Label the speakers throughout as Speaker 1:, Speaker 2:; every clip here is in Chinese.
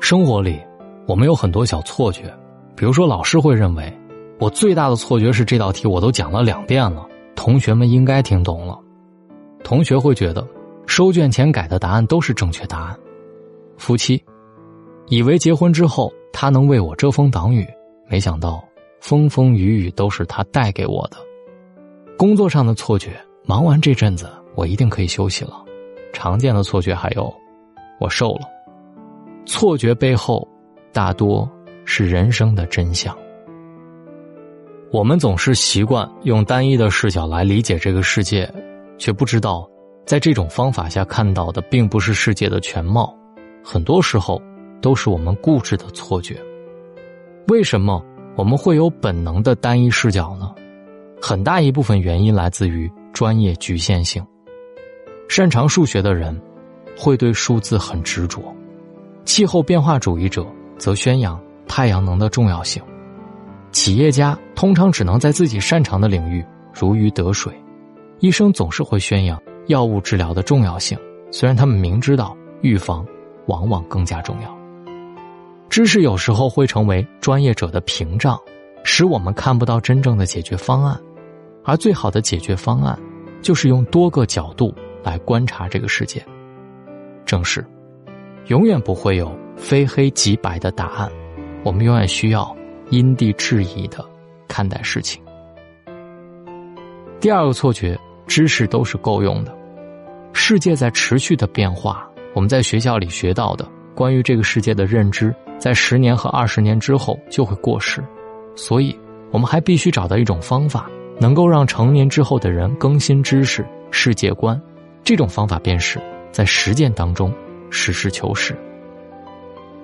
Speaker 1: 生活里，我们有很多小错觉，比如说老师会认为，我最大的错觉是这道题我都讲了两遍了，同学们应该听懂了。同学会觉得，收卷前改的答案都是正确答案。夫妻，以为结婚之后他能为我遮风挡雨，没想到风风雨雨都是他带给我的。工作上的错觉，忙完这阵子我一定可以休息了。常见的错觉还有，我瘦了。错觉背后，大多是人生的真相。我们总是习惯用单一的视角来理解这个世界，却不知道，在这种方法下看到的并不是世界的全貌，很多时候都是我们固执的错觉。为什么我们会有本能的单一视角呢？很大一部分原因来自于专业局限性。擅长数学的人，会对数字很执着。气候变化主义者则宣扬太阳能的重要性，企业家通常只能在自己擅长的领域如鱼得水，医生总是会宣扬药物治疗的重要性，虽然他们明知道预防往往更加重要。知识有时候会成为专业者的屏障，使我们看不到真正的解决方案，而最好的解决方案，就是用多个角度来观察这个世界。正是。永远不会有非黑即白的答案，我们永远需要因地制宜的看待事情。第二个错觉，知识都是够用的，世界在持续的变化，我们在学校里学到的关于这个世界的认知，在十年和二十年之后就会过时，所以我们还必须找到一种方法，能够让成年之后的人更新知识、世界观，这种方法便是在实践当中。实事求是。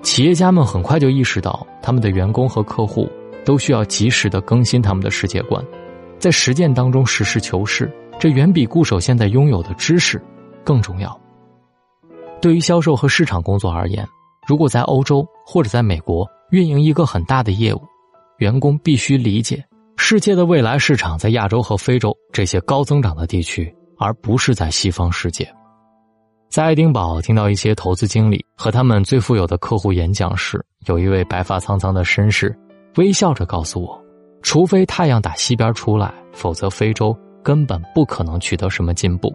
Speaker 1: 企业家们很快就意识到，他们的员工和客户都需要及时的更新他们的世界观，在实践当中实事求是，这远比固守现在拥有的知识更重要。对于销售和市场工作而言，如果在欧洲或者在美国运营一个很大的业务，员工必须理解世界的未来市场在亚洲和非洲这些高增长的地区，而不是在西方世界。在爱丁堡听到一些投资经理和他们最富有的客户演讲时，有一位白发苍苍的绅士微笑着告诉我：“除非太阳打西边出来，否则非洲根本不可能取得什么进步。”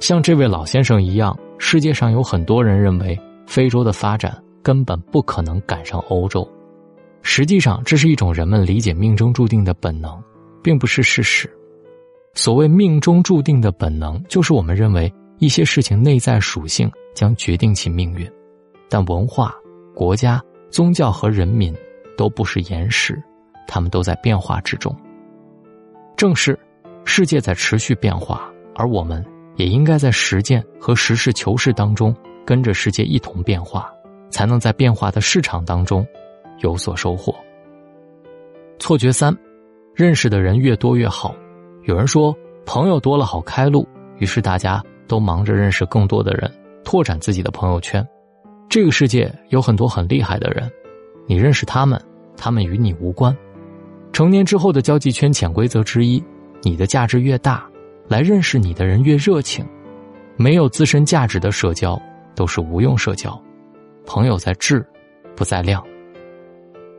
Speaker 1: 像这位老先生一样，世界上有很多人认为非洲的发展根本不可能赶上欧洲。实际上，这是一种人们理解命中注定的本能，并不是事实。所谓命中注定的本能，就是我们认为。一些事情内在属性将决定其命运，但文化、国家、宗教和人民都不是岩石，他们都在变化之中。正是世界在持续变化，而我们也应该在实践和实事求是当中跟着世界一同变化，才能在变化的市场当中有所收获。错觉三：认识的人越多越好。有人说，朋友多了好开路，于是大家。都忙着认识更多的人，拓展自己的朋友圈。这个世界有很多很厉害的人，你认识他们，他们与你无关。成年之后的交际圈潜规则之一：你的价值越大，来认识你的人越热情。没有自身价值的社交都是无用社交。朋友在质，不在量。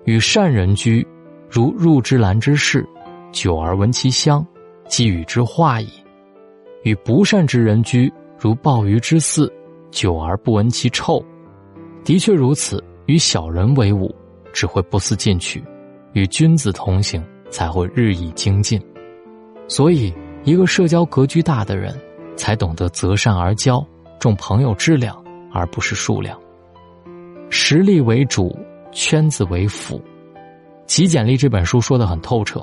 Speaker 1: 与善人居，如入之兰之室，久而闻其香，即与之化矣。与不善之人居，如鲍鱼之肆，久而不闻其臭。的确如此。与小人为伍，只会不思进取；与君子同行，才会日益精进。所以，一个社交格局大的人，才懂得择善而交，重朋友质量而不是数量。实力为主，圈子为辅。《极简力》这本书说的很透彻。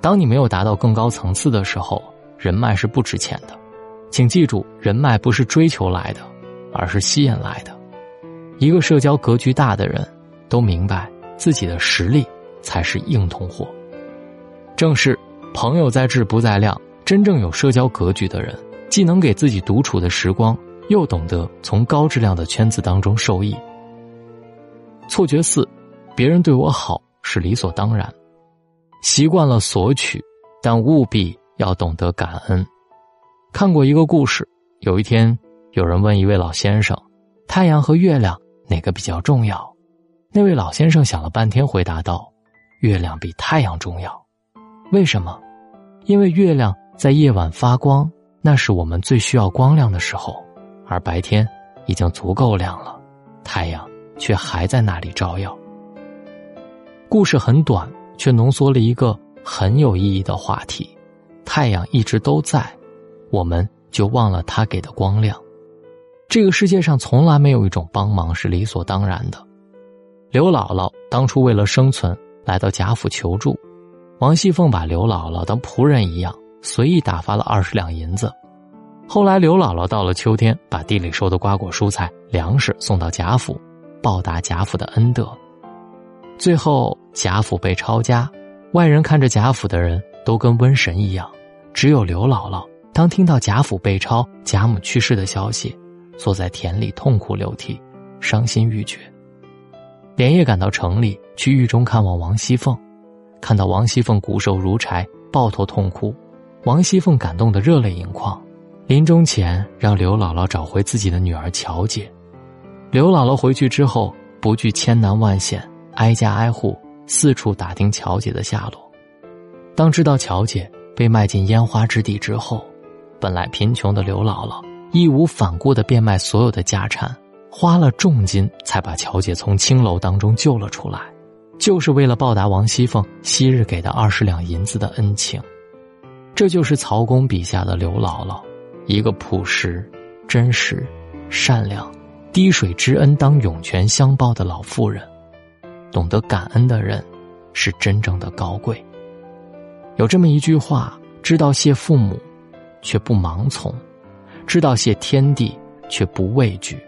Speaker 1: 当你没有达到更高层次的时候。人脉是不值钱的，请记住，人脉不是追求来的，而是吸引来的。一个社交格局大的人，都明白自己的实力才是硬通货。正是朋友在质不在量，真正有社交格局的人，既能给自己独处的时光，又懂得从高质量的圈子当中受益。错觉四，别人对我好是理所当然，习惯了索取，但务必。要懂得感恩。看过一个故事，有一天有人问一位老先生：“太阳和月亮哪个比较重要？那位老先生想了半天，回答道：“月亮比太阳重要。为什么？因为月亮在夜晚发光，那是我们最需要光亮的时候，而白天已经足够亮了，太阳却还在那里照耀。”故事很短，却浓缩了一个很有意义的话题：太阳一直都在，我们就忘了它给的光亮。这个世界上从来没有一种帮忙是理所当然的。刘姥姥当初为了生存来到贾府求助，王熙凤把刘姥姥当仆人一样，随意打发了二十两银子。后来刘姥姥到了秋天，把地里收的瓜果蔬菜、粮食送到贾府，报答贾府的恩德。最后贾府被抄家，外人看着贾府的人都跟瘟神一样，只有刘姥姥当听到贾府被抄、贾母去世的消息。坐在田里痛哭流涕，伤心欲绝。连夜赶到城里去狱中看望王熙凤，看到王熙凤骨瘦如柴，抱头痛哭，王熙凤感动得热泪盈眶。临终前让刘姥姥找回自己的女儿乔姐。刘姥姥回去之后不惧千难万险，挨家挨户四处打听乔姐的下落。当知道乔姐被卖进烟花之地之后，本来贫穷的刘姥姥。义无反顾的变卖所有的家产，花了重金才把乔姐从青楼当中救了出来，就是为了报答王熙凤昔日给的二十两银子的恩情。这就是曹公笔下的刘姥姥，一个朴实、真实、善良、滴水之恩当涌泉相报的老妇人。懂得感恩的人，是真正的高贵。有这么一句话：知道谢父母，却不盲从。知道谢天地却不畏惧，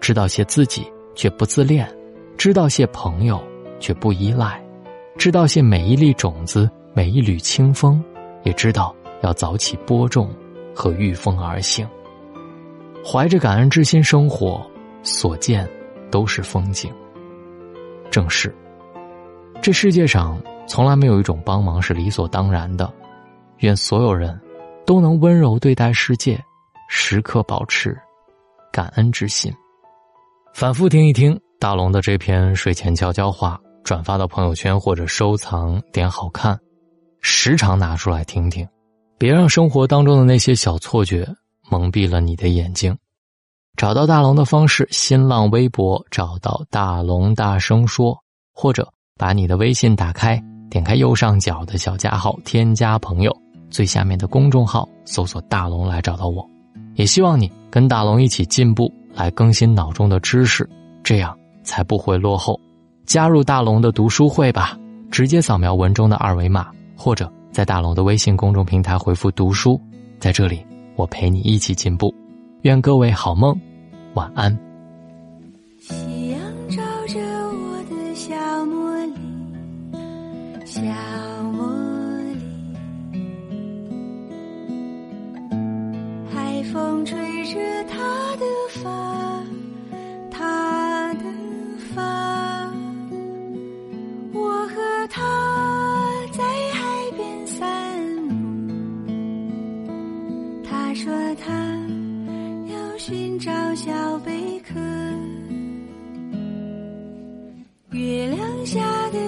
Speaker 1: 知道谢自己却不自恋，知道谢朋友却不依赖，知道谢每一粒种子每一缕清风，也知道要早起播种和御风而行。怀着感恩之心生活，所见都是风景。正是，这世界上从来没有一种帮忙是理所当然的。愿所有人都能温柔对待世界。时刻保持感恩之心，反复听一听大龙的这篇睡前悄悄话，转发到朋友圈或者收藏点好看，时常拿出来听听，别让生活当中的那些小错觉蒙蔽了你的眼睛。找到大龙的方式：新浪微博找到大龙大声说，或者把你的微信打开，点开右上角的小加号，添加朋友，最下面的公众号搜索大龙来找到我。也希望你跟大龙一起进步，来更新脑中的知识，这样才不会落后。加入大龙的读书会吧，直接扫描文中的二维码，或者在大龙的微信公众平台回复“读书”，在这里我陪你一起进步。愿各位好梦，晚安。
Speaker 2: 风吹着她的发，她的发。我和她在海边散步。她说她要寻找小贝壳。月亮下的